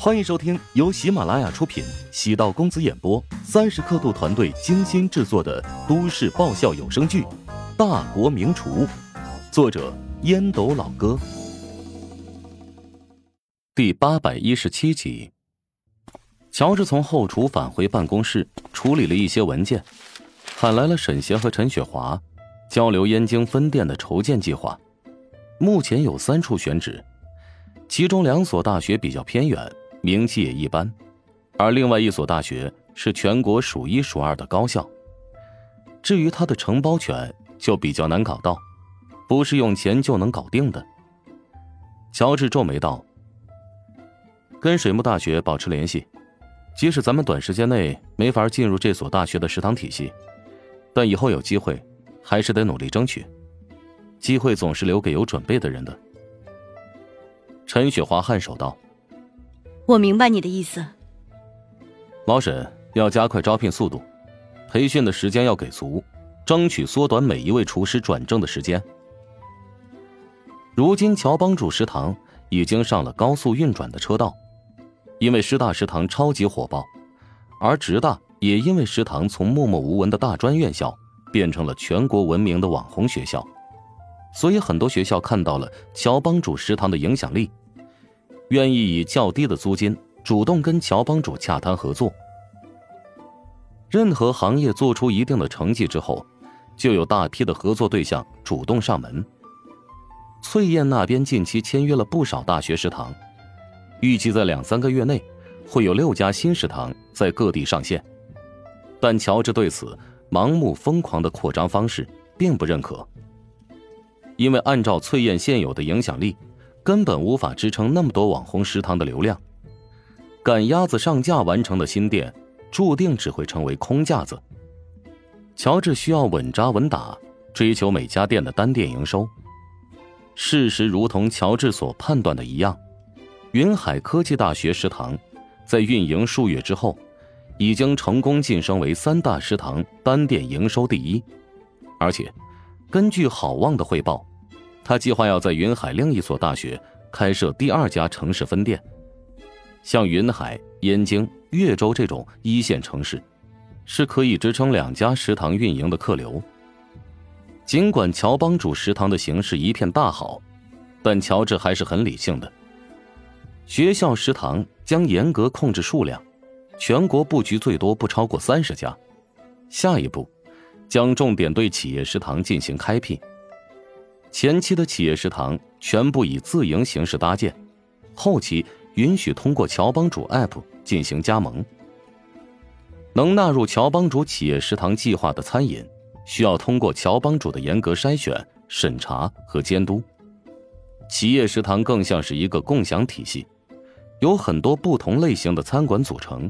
欢迎收听由喜马拉雅出品、喜道公子演播、三十刻度团队精心制作的都市爆笑有声剧《大国名厨》，作者烟斗老哥，第八百一十七集。乔治从后厨返回办公室，处理了一些文件，喊来了沈贤和陈雪华，交流燕京分店的筹建计划。目前有三处选址，其中两所大学比较偏远。名气也一般，而另外一所大学是全国数一数二的高校。至于他的承包权，就比较难搞到，不是用钱就能搞定的。乔治皱眉道：“跟水木大学保持联系，即使咱们短时间内没法进入这所大学的食堂体系，但以后有机会，还是得努力争取。机会总是留给有准备的人的。”陈雪华颔首道。我明白你的意思，老沈要加快招聘速度，培训的时间要给足，争取缩短每一位厨师转正的时间。如今乔帮主食堂已经上了高速运转的车道，因为师大食堂超级火爆，而职大也因为食堂从默默无闻的大专院校变成了全国闻名的网红学校，所以很多学校看到了乔帮主食堂的影响力。愿意以较低的租金主动跟乔帮主洽谈合作。任何行业做出一定的成绩之后，就有大批的合作对象主动上门。翠燕那边近期签约了不少大学食堂，预计在两三个月内会有六家新食堂在各地上线。但乔治对此盲目疯狂的扩张方式并不认可，因为按照翠燕现有的影响力。根本无法支撑那么多网红食堂的流量，赶鸭子上架完成的新店，注定只会成为空架子。乔治需要稳扎稳打，追求每家店的单店营收。事实如同乔治所判断的一样，云海科技大学食堂在运营数月之后，已经成功晋升为三大食堂单店营收第一，而且根据好望的汇报。他计划要在云海另一所大学开设第二家城市分店，像云海、燕京、越州这种一线城市，是可以支撑两家食堂运营的客流。尽管乔帮主食堂的形势一片大好，但乔治还是很理性的。学校食堂将严格控制数量，全国布局最多不超过三十家。下一步，将重点对企业食堂进行开辟。前期的企业食堂全部以自营形式搭建，后期允许通过乔帮主 App 进行加盟。能纳入乔帮主企业食堂计划的餐饮，需要通过乔帮主的严格筛选、审查和监督。企业食堂更像是一个共享体系，有很多不同类型的餐馆组成，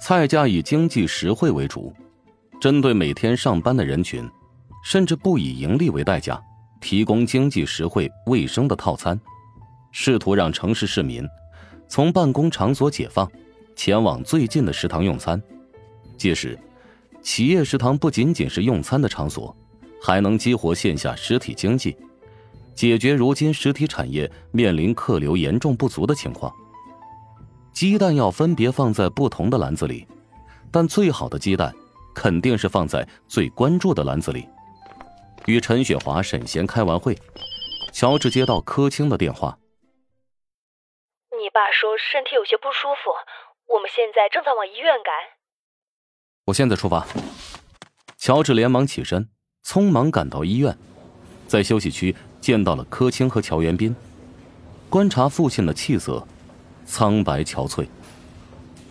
菜价以经济实惠为主，针对每天上班的人群，甚至不以盈利为代价。提供经济实惠、卫生的套餐，试图让城市市民从办公场所解放，前往最近的食堂用餐。届时，企业食堂不仅仅是用餐的场所，还能激活线下实体经济，解决如今实体产业面临客流严重不足的情况。鸡蛋要分别放在不同的篮子里，但最好的鸡蛋肯定是放在最关注的篮子里。与陈雪华、沈贤开完会，乔治接到柯青的电话。你爸说身体有些不舒服，我们现在正在往医院赶。我现在出发。乔治连忙起身，匆忙赶到医院，在休息区见到了柯青和乔元斌。观察父亲的气色，苍白憔悴。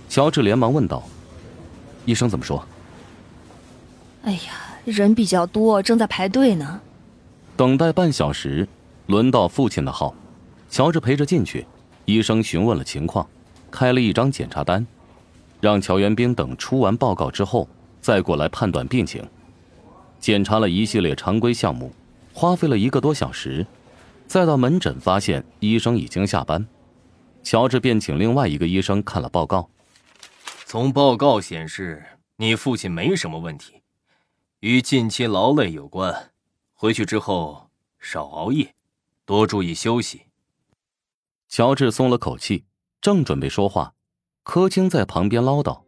乔治连忙问道：“医生怎么说？”哎呀。人比较多，正在排队呢。等待半小时，轮到父亲的号，乔治陪着进去。医生询问了情况，开了一张检查单，让乔元兵等出完报告之后再过来判断病情。检查了一系列常规项目，花费了一个多小时，再到门诊发现医生已经下班，乔治便请另外一个医生看了报告。从报告显示，你父亲没什么问题。与近期劳累有关，回去之后少熬夜，多注意休息。乔治松了口气，正准备说话，柯青在旁边唠叨：“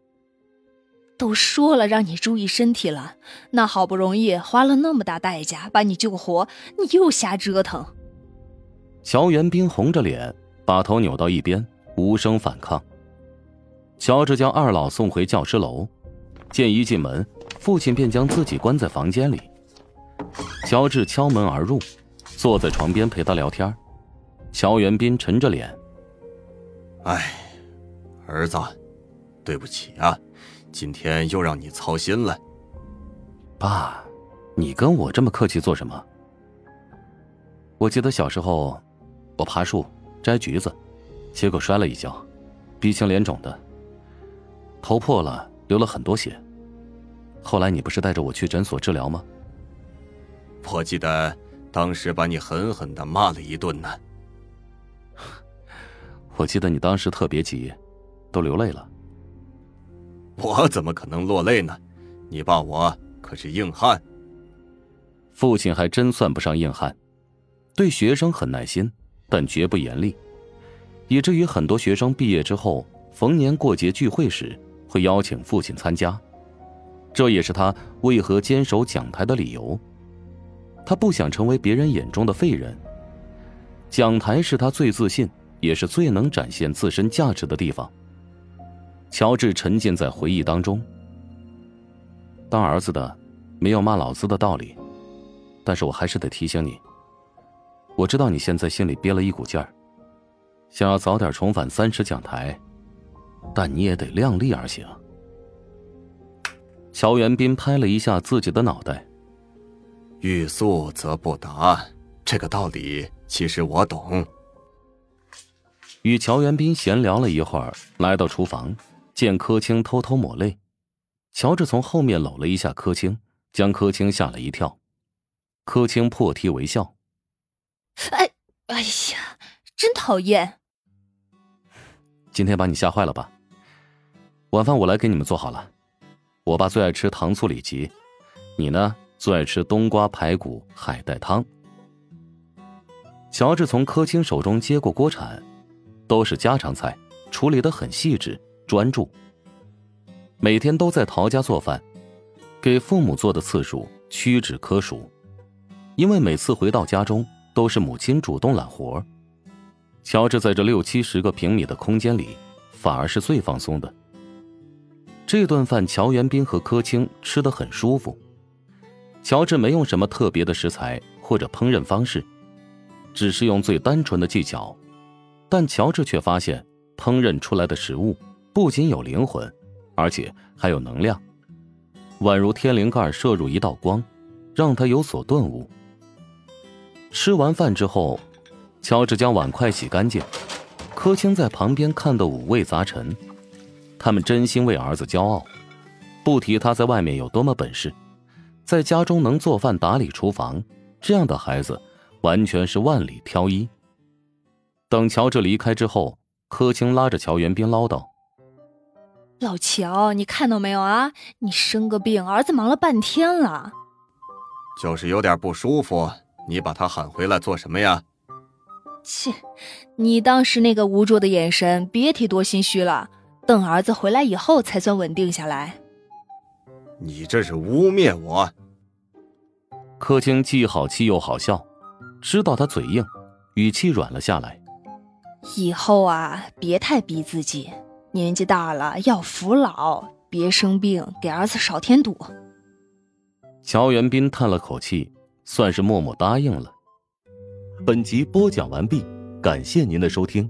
都说了让你注意身体了，那好不容易花了那么大代价把你救活，你又瞎折腾。”乔元斌红着脸，把头扭到一边，无声反抗。乔治将二老送回教师楼，见一进门，父亲便将自己关在房间里。乔治敲门而入，坐在床边陪他聊天。乔元斌沉着脸：“哎，儿子，对不起啊，今天又让你操心了。爸，你跟我这么客气做什么？我记得小时候，我爬树摘橘子，结果摔了一跤，鼻青脸肿的。”头破了，流了很多血。后来你不是带着我去诊所治疗吗？我记得当时把你狠狠的骂了一顿呢。我记得你当时特别急，都流泪了。我怎么可能落泪呢？你爸我可是硬汉。父亲还真算不上硬汉，对学生很耐心，但绝不严厉，以至于很多学生毕业之后，逢年过节聚会时。会邀请父亲参加，这也是他为何坚守讲台的理由。他不想成为别人眼中的废人。讲台是他最自信，也是最能展现自身价值的地方。乔治沉浸在回忆当中。当儿子的，没有骂老子的道理，但是我还是得提醒你。我知道你现在心里憋了一股劲儿，想要早点重返三十讲台。但你也得量力而行。乔元斌拍了一下自己的脑袋。欲速则不达，这个道理其实我懂。与乔元斌闲聊了一会儿，来到厨房，见柯青偷偷抹泪，乔治从后面搂了一下柯青，将柯青吓了一跳。柯青破涕为笑：“哎，哎呀，真讨厌！今天把你吓坏了吧？”晚饭我来给你们做好了，我爸最爱吃糖醋里脊，你呢最爱吃冬瓜排骨海带汤。乔治从柯青手中接过锅铲，都是家常菜，处理的很细致专注。每天都在陶家做饭，给父母做的次数屈指可数，因为每次回到家中都是母亲主动揽活。乔治在这六七十个平米的空间里，反而是最放松的。这顿饭，乔元斌和柯青吃得很舒服。乔治没用什么特别的食材或者烹饪方式，只是用最单纯的技巧，但乔治却发现，烹饪出来的食物不仅有灵魂，而且还有能量，宛如天灵盖射入一道光，让他有所顿悟。吃完饭之后，乔治将碗筷洗干净，柯青在旁边看得五味杂陈。他们真心为儿子骄傲，不提他在外面有多么本事，在家中能做饭、打理厨房，这样的孩子完全是万里挑一。等乔治离开之后，柯青拉着乔元斌唠叨：“老乔，你看到没有啊？你生个病，儿子忙了半天了。就是有点不舒服，你把他喊回来做什么呀？”切，你当时那个无助的眼神，别提多心虚了。等儿子回来以后才算稳定下来。你这是污蔑我！柯青既好气又好笑，知道他嘴硬，语气软了下来。以后啊，别太逼自己，年纪大了要服老，别生病，给儿子少添堵。乔元斌叹了口气，算是默默答应了。本集播讲完毕，感谢您的收听。